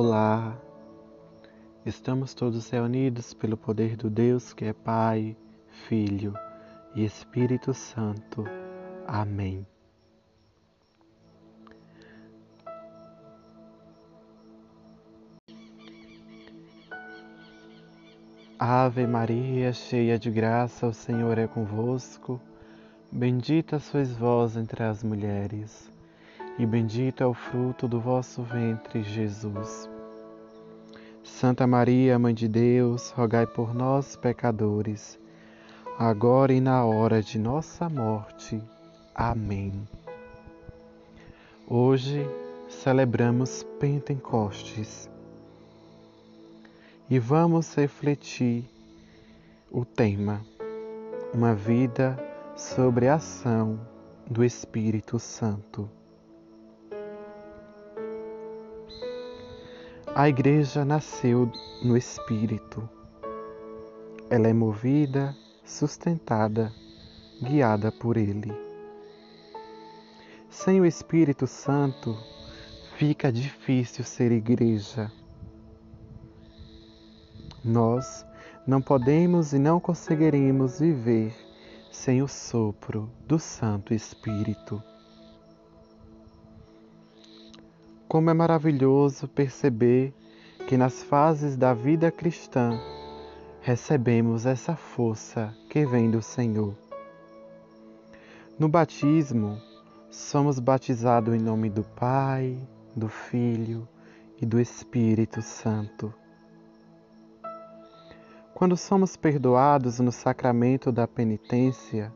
Olá, estamos todos reunidos pelo poder do Deus que é Pai, Filho e Espírito Santo. Amém. Ave Maria, cheia de graça, o Senhor é convosco. Bendita sois vós entre as mulheres e bendito é o fruto do vosso ventre, Jesus. Santa Maria, Mãe de Deus, rogai por nós, pecadores, agora e na hora de nossa morte. Amém. Hoje celebramos Pentecostes e vamos refletir o tema Uma vida sobre a ação do Espírito Santo. A igreja nasceu no Espírito. Ela é movida, sustentada, guiada por Ele. Sem o Espírito Santo, fica difícil ser igreja. Nós não podemos e não conseguiremos viver sem o sopro do Santo Espírito. Como é maravilhoso perceber que nas fases da vida cristã recebemos essa força que vem do Senhor. No batismo, somos batizados em nome do Pai, do Filho e do Espírito Santo. Quando somos perdoados no sacramento da penitência,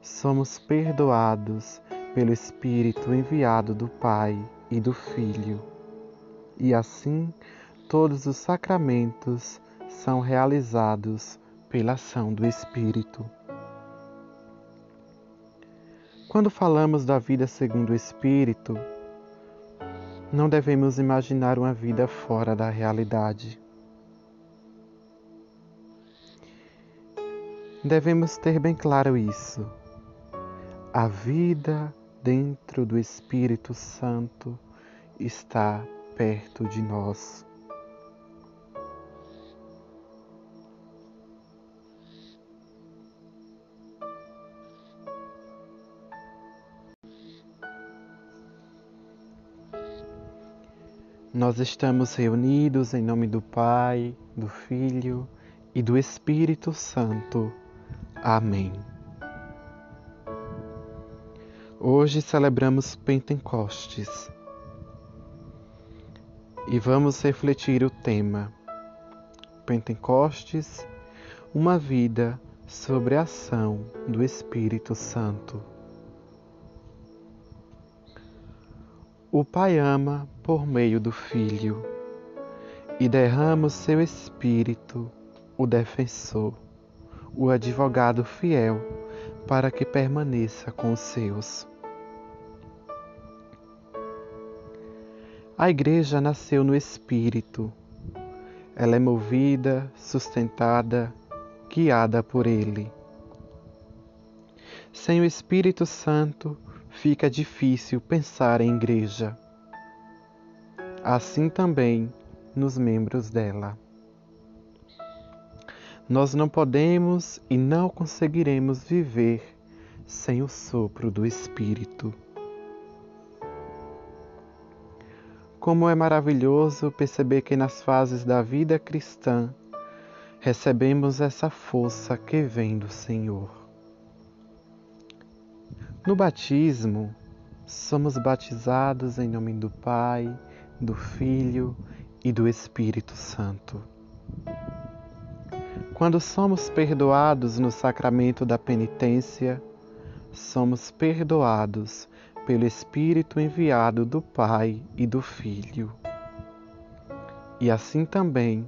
somos perdoados pelo Espírito enviado do Pai e do Filho. E assim, todos os sacramentos são realizados pela ação do Espírito. Quando falamos da vida segundo o Espírito, não devemos imaginar uma vida fora da realidade. Devemos ter bem claro isso. A vida dentro do Espírito Santo está perto de nós. Nós estamos reunidos em nome do Pai, do Filho e do Espírito Santo. Amém. Hoje celebramos Pentecostes e vamos refletir o tema Pentecostes, uma vida sobre a ação do Espírito Santo. O Pai ama por meio do Filho e derrama o seu Espírito, o defensor, o advogado fiel, para que permaneça com os seus. A igreja nasceu no Espírito. Ela é movida, sustentada, guiada por Ele. Sem o Espírito Santo, fica difícil pensar em igreja. Assim também nos membros dela. Nós não podemos e não conseguiremos viver sem o sopro do Espírito. Como é maravilhoso perceber que nas fases da vida cristã recebemos essa força que vem do Senhor. No batismo, somos batizados em nome do Pai, do Filho e do Espírito Santo. Quando somos perdoados no sacramento da penitência, somos perdoados pelo Espírito enviado do Pai e do Filho. E assim também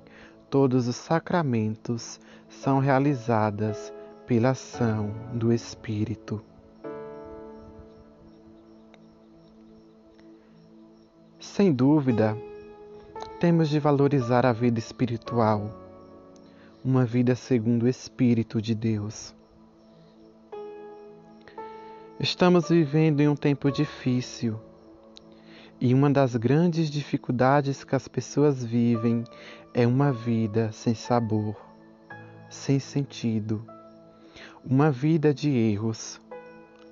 todos os sacramentos são realizadas pela ação do Espírito. Sem dúvida, temos de valorizar a vida espiritual, uma vida segundo o Espírito de Deus. Estamos vivendo em um tempo difícil E uma das grandes dificuldades que as pessoas vivem é uma vida sem sabor, sem sentido, uma vida de erros,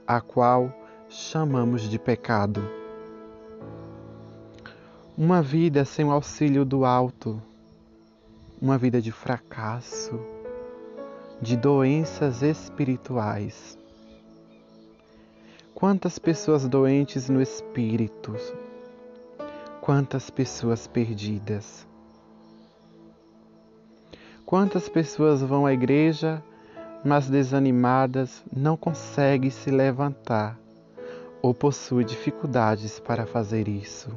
a qual chamamos de pecado. Uma vida sem o auxílio do alto, uma vida de fracasso, de doenças espirituais. Quantas pessoas doentes no espírito, quantas pessoas perdidas. Quantas pessoas vão à igreja mas desanimadas não consegue se levantar ou possui dificuldades para fazer isso.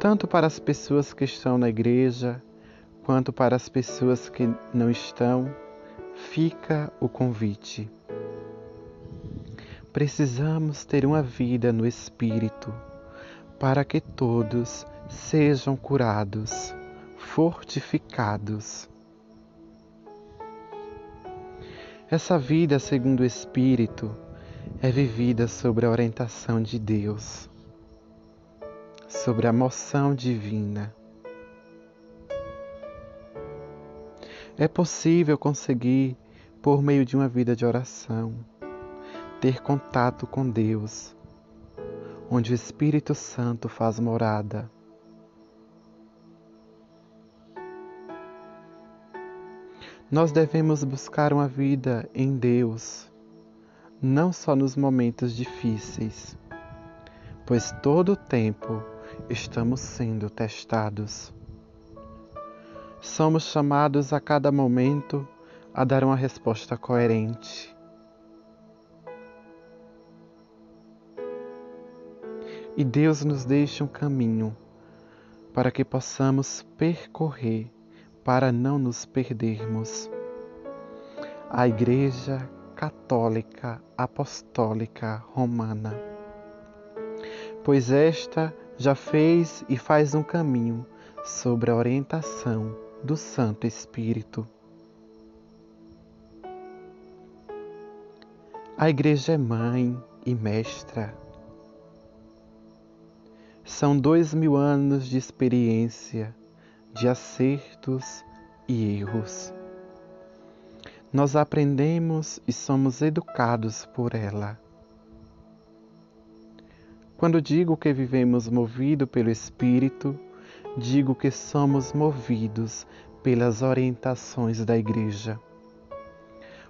Tanto para as pessoas que estão na igreja, quanto para as pessoas que não estão, fica o convite. Precisamos ter uma vida no Espírito para que todos sejam curados, fortificados Essa vida, segundo o Espírito, é vivida sobre a orientação de Deus, sobre a moção divina. É possível conseguir, por meio de uma vida de oração, ter contato com Deus, onde o Espírito Santo faz morada Nós devemos buscar uma vida em Deus, não só nos momentos difíceis, pois todo o tempo estamos sendo testados. Somos chamados a cada momento a dar uma resposta coerente. E Deus nos deixa um caminho para que possamos percorrer para não nos perdermos. A Igreja Católica Apostólica Romana, pois esta já fez e faz um caminho sobre a orientação do Santo Espírito. A Igreja é mãe e mestra. São dois mil anos de experiência de acertos e erros. Nós aprendemos e somos educados por ela. Quando digo que vivemos movido pelo Espírito, digo que somos movidos pelas orientações da Igreja.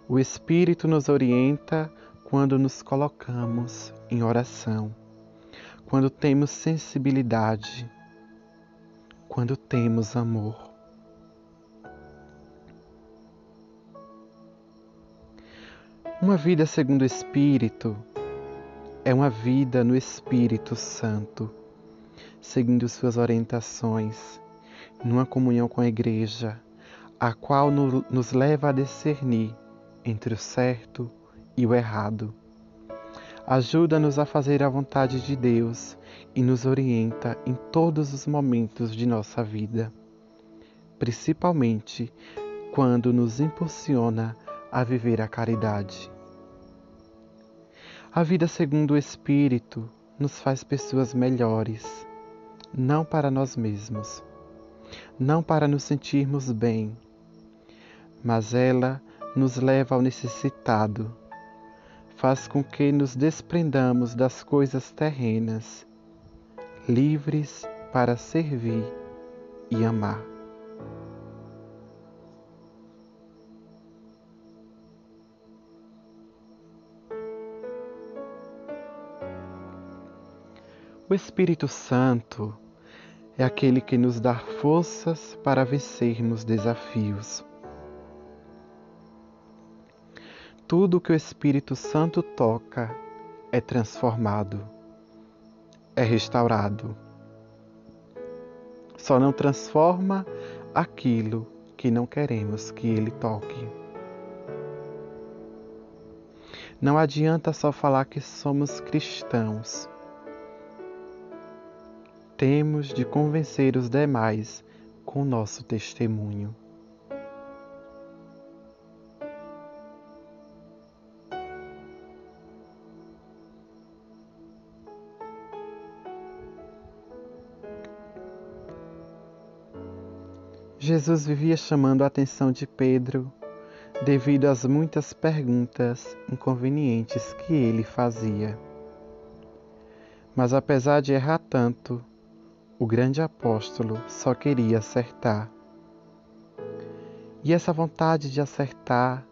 O Espírito nos orienta quando nos colocamos em oração, quando temos sensibilidade, quando temos amor. Uma vida segundo o Espírito é uma vida no Espírito Santo, seguindo suas orientações, numa comunhão com a Igreja, a qual nos leva a discernir entre o certo e o errado. Ajuda-nos a fazer a vontade de Deus e nos orienta em todos os momentos de nossa vida, principalmente quando nos impulsiona a viver a caridade. A vida segundo o Espírito nos faz pessoas melhores, não para nós mesmos, não para nos sentirmos bem, mas ela nos leva ao necessitado, faz com que nos desprendamos das coisas terrenas livres para servir e amar. O Espírito Santo é aquele que nos dá forças para vencermos desafios. Tudo que o Espírito Santo toca é transformado é restaurado. Só não transforma aquilo que não queremos que ele toque. Não adianta só falar que somos cristãos. Temos de convencer os demais com nosso testemunho. Jesus vivia chamando a atenção de Pedro devido às muitas perguntas inconvenientes que ele fazia. Mas apesar de errar tanto, o grande apóstolo só queria acertar. E essa vontade de acertar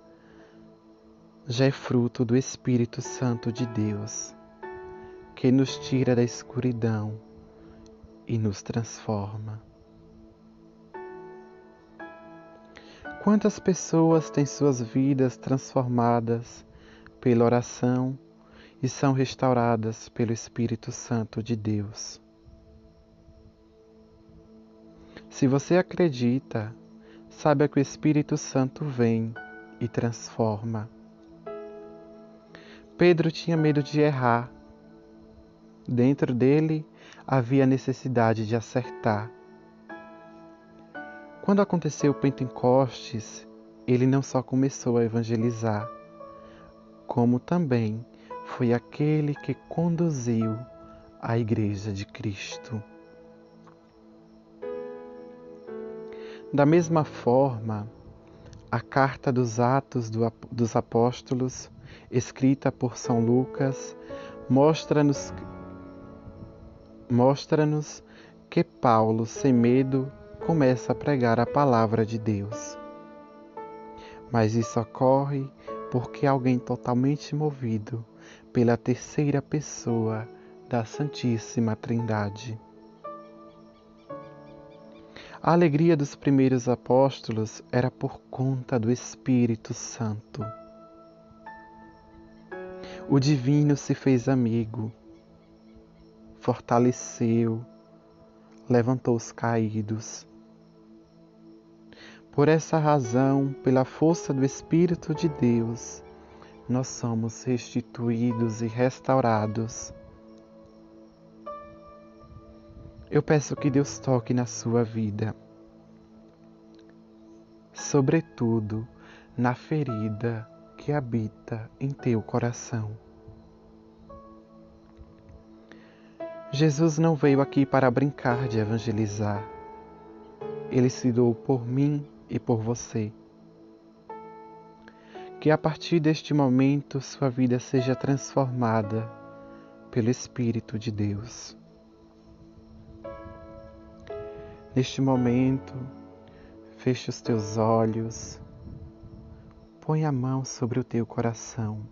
já é fruto do Espírito Santo de Deus, que nos tira da escuridão e nos transforma. Quantas pessoas têm suas vidas transformadas pela oração e são restauradas pelo Espírito Santo de Deus? Se você acredita, saiba que o Espírito Santo vem e transforma. Pedro tinha medo de errar. Dentro dele havia necessidade de acertar. Quando aconteceu o Pentecostes, ele não só começou a evangelizar, como também foi aquele que conduziu a Igreja de Cristo. Da mesma forma, a carta dos Atos dos Apóstolos, escrita por São Lucas, mostra-nos mostra-nos que Paulo, sem medo, começa a pregar a palavra de Deus. Mas isso ocorre porque alguém totalmente movido pela terceira pessoa da Santíssima Trindade. A alegria dos primeiros apóstolos era por conta do Espírito Santo. O divino se fez amigo fortaleceu, levantou os caídos. Por essa razão, pela força do Espírito de Deus, nós somos restituídos e restaurados. Eu peço que Deus toque na sua vida, sobretudo na ferida que habita em teu coração. Jesus não veio aqui para brincar de evangelizar. Ele se doou por mim e por você. Que a partir deste momento sua vida seja transformada pelo Espírito de Deus. Neste momento, feche os teus olhos, põe a mão sobre o teu coração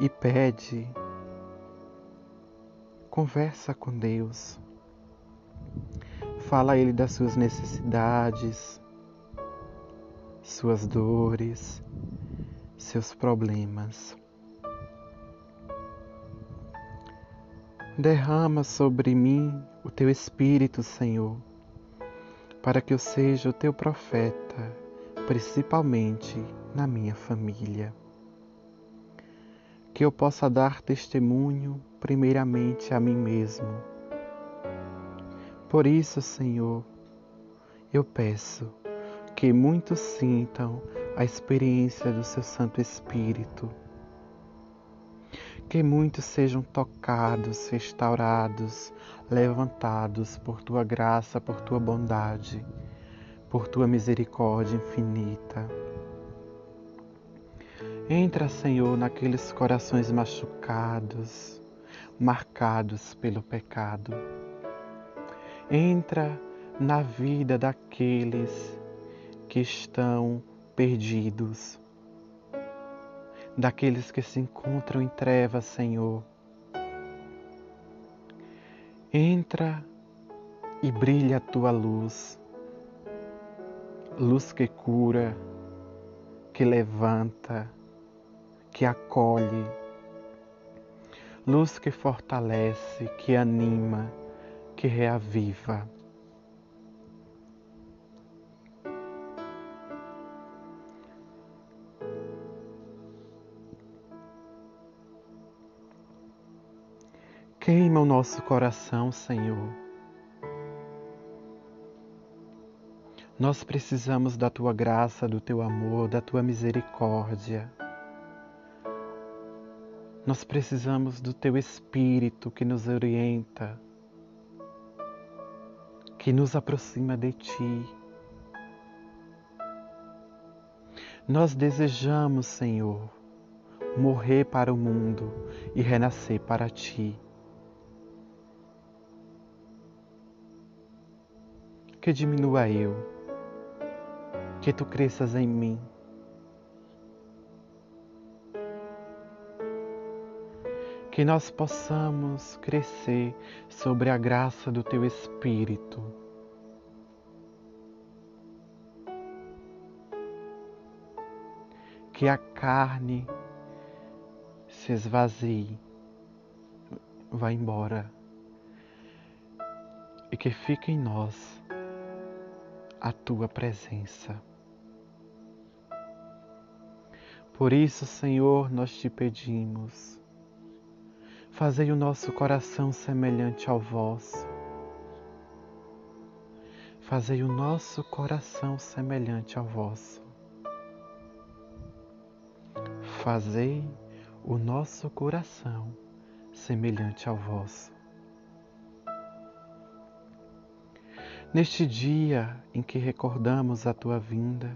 e pede Conversa com Deus. Fala a Ele das suas necessidades, suas dores, seus problemas. Derrama sobre mim o teu Espírito, Senhor, para que eu seja o teu profeta, principalmente na minha família. Que eu possa dar testemunho primeiramente a mim mesmo. Por isso, Senhor, eu peço que muitos sintam a experiência do Seu Santo Espírito, que muitos sejam tocados, restaurados, levantados por Tua graça, por Tua bondade, por Tua misericórdia infinita. Entra, Senhor, naqueles corações machucados, marcados pelo pecado. Entra na vida daqueles que estão perdidos, daqueles que se encontram em trevas, Senhor. Entra e brilha a tua luz, luz que cura, que levanta, que acolhe luz que fortalece, que anima, que reaviva. Queima o nosso coração, Senhor. Nós precisamos da tua graça, do teu amor, da tua misericórdia. Nós precisamos do Teu Espírito que nos orienta, que nos aproxima de Ti. Nós desejamos, Senhor, morrer para o mundo e renascer para Ti. Que diminua eu, que Tu cresças em mim que nós possamos crescer sobre a graça do Teu Espírito. Que a carne se esvazie, vá embora e que fique em nós a Tua presença. Por isso, Senhor, nós te pedimos Fazei o nosso coração semelhante ao vosso. Fazei o nosso coração semelhante ao vosso. Fazei o nosso coração semelhante ao vosso. Neste dia em que recordamos a tua vinda,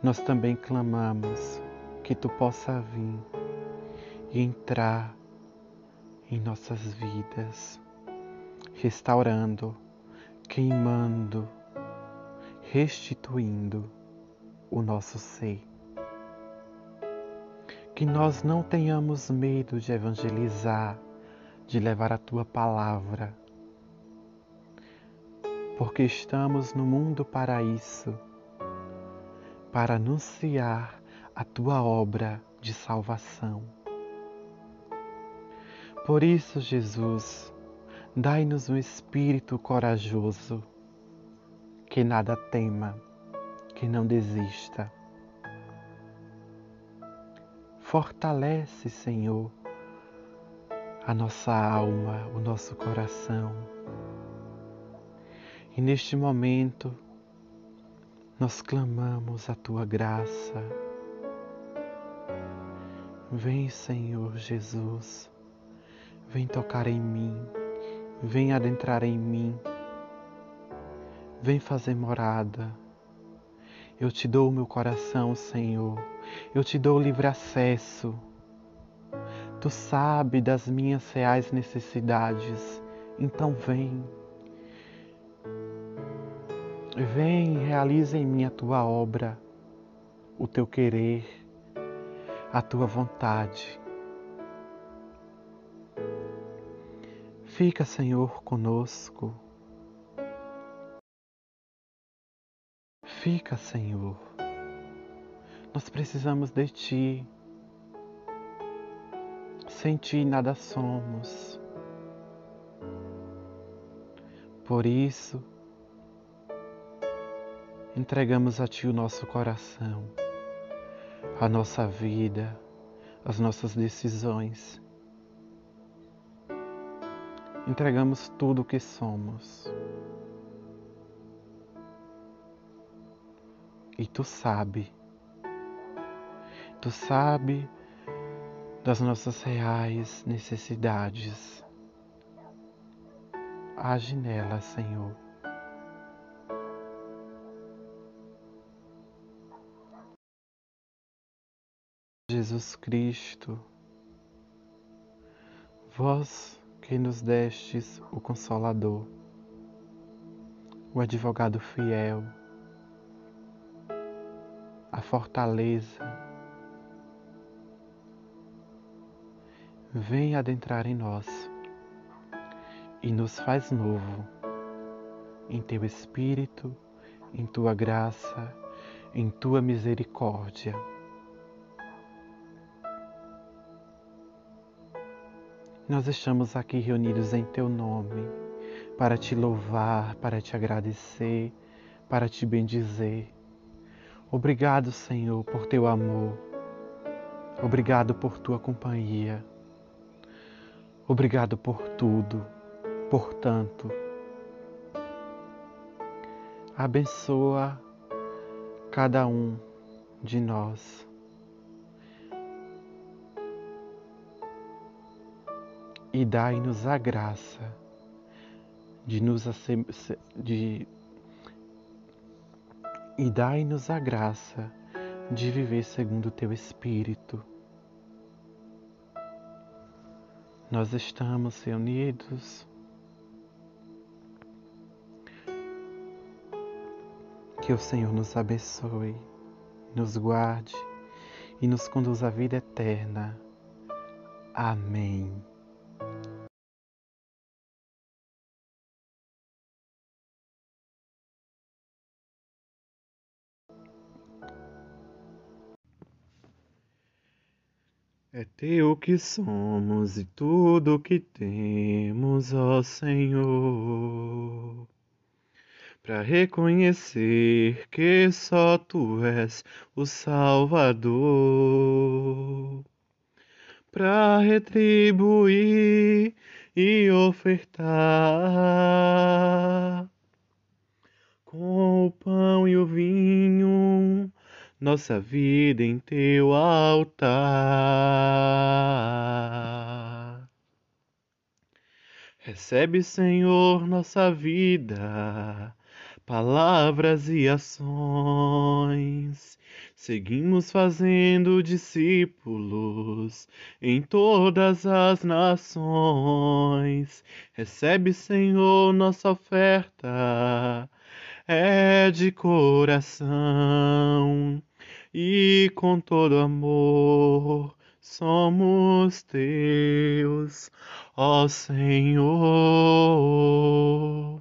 nós também clamamos que tu possa vir e entrar em nossas vidas, restaurando, queimando, restituindo o nosso ser. Que nós não tenhamos medo de evangelizar, de levar a tua palavra, porque estamos no mundo para isso para anunciar a tua obra de salvação por isso, Jesus, dai-nos um espírito corajoso, que nada tema, que não desista. Fortalece, Senhor, a nossa alma, o nosso coração. E neste momento, nós clamamos a tua graça. Vem, Senhor Jesus Vem tocar em mim, vem adentrar em mim, vem fazer morada. Eu te dou o meu coração, Senhor, eu te dou livre acesso. Tu sabe das minhas reais necessidades, então vem. Vem realiza em mim a tua obra, o teu querer, a tua vontade. Fica, Senhor, conosco. Fica, Senhor. Nós precisamos de Ti. Sem Ti nada somos. Por isso, entregamos a Ti o nosso coração, a nossa vida, as nossas decisões entregamos tudo o que somos. E tu sabe, tu sabe das nossas reais necessidades. Age nela, Senhor. Jesus Cristo, vós que nos destes o Consolador, o advogado fiel, a fortaleza. Vem adentrar em nós e nos faz novo em teu Espírito, em tua graça, em tua misericórdia. Nós estamos aqui reunidos em Teu nome para te louvar, para te agradecer, para te bendizer. Obrigado, Senhor, por Teu amor. Obrigado por Tua companhia. Obrigado por tudo, por tanto. Abençoa cada um de nós e dai-nos a graça de nos de e dai-nos a graça de viver segundo o teu espírito. Nós estamos reunidos que o Senhor nos abençoe, nos guarde e nos conduza à vida eterna. Amém. É teu que somos e tudo que temos, ó Senhor, para reconhecer que só tu és o Salvador, para retribuir e ofertar com o pão e o vinho nossa vida em teu altar. Recebe, Senhor, nossa vida, palavras e ações. Seguimos fazendo discípulos em todas as nações. Recebe, Senhor, nossa oferta é de coração e com todo amor somos teus, ó Senhor.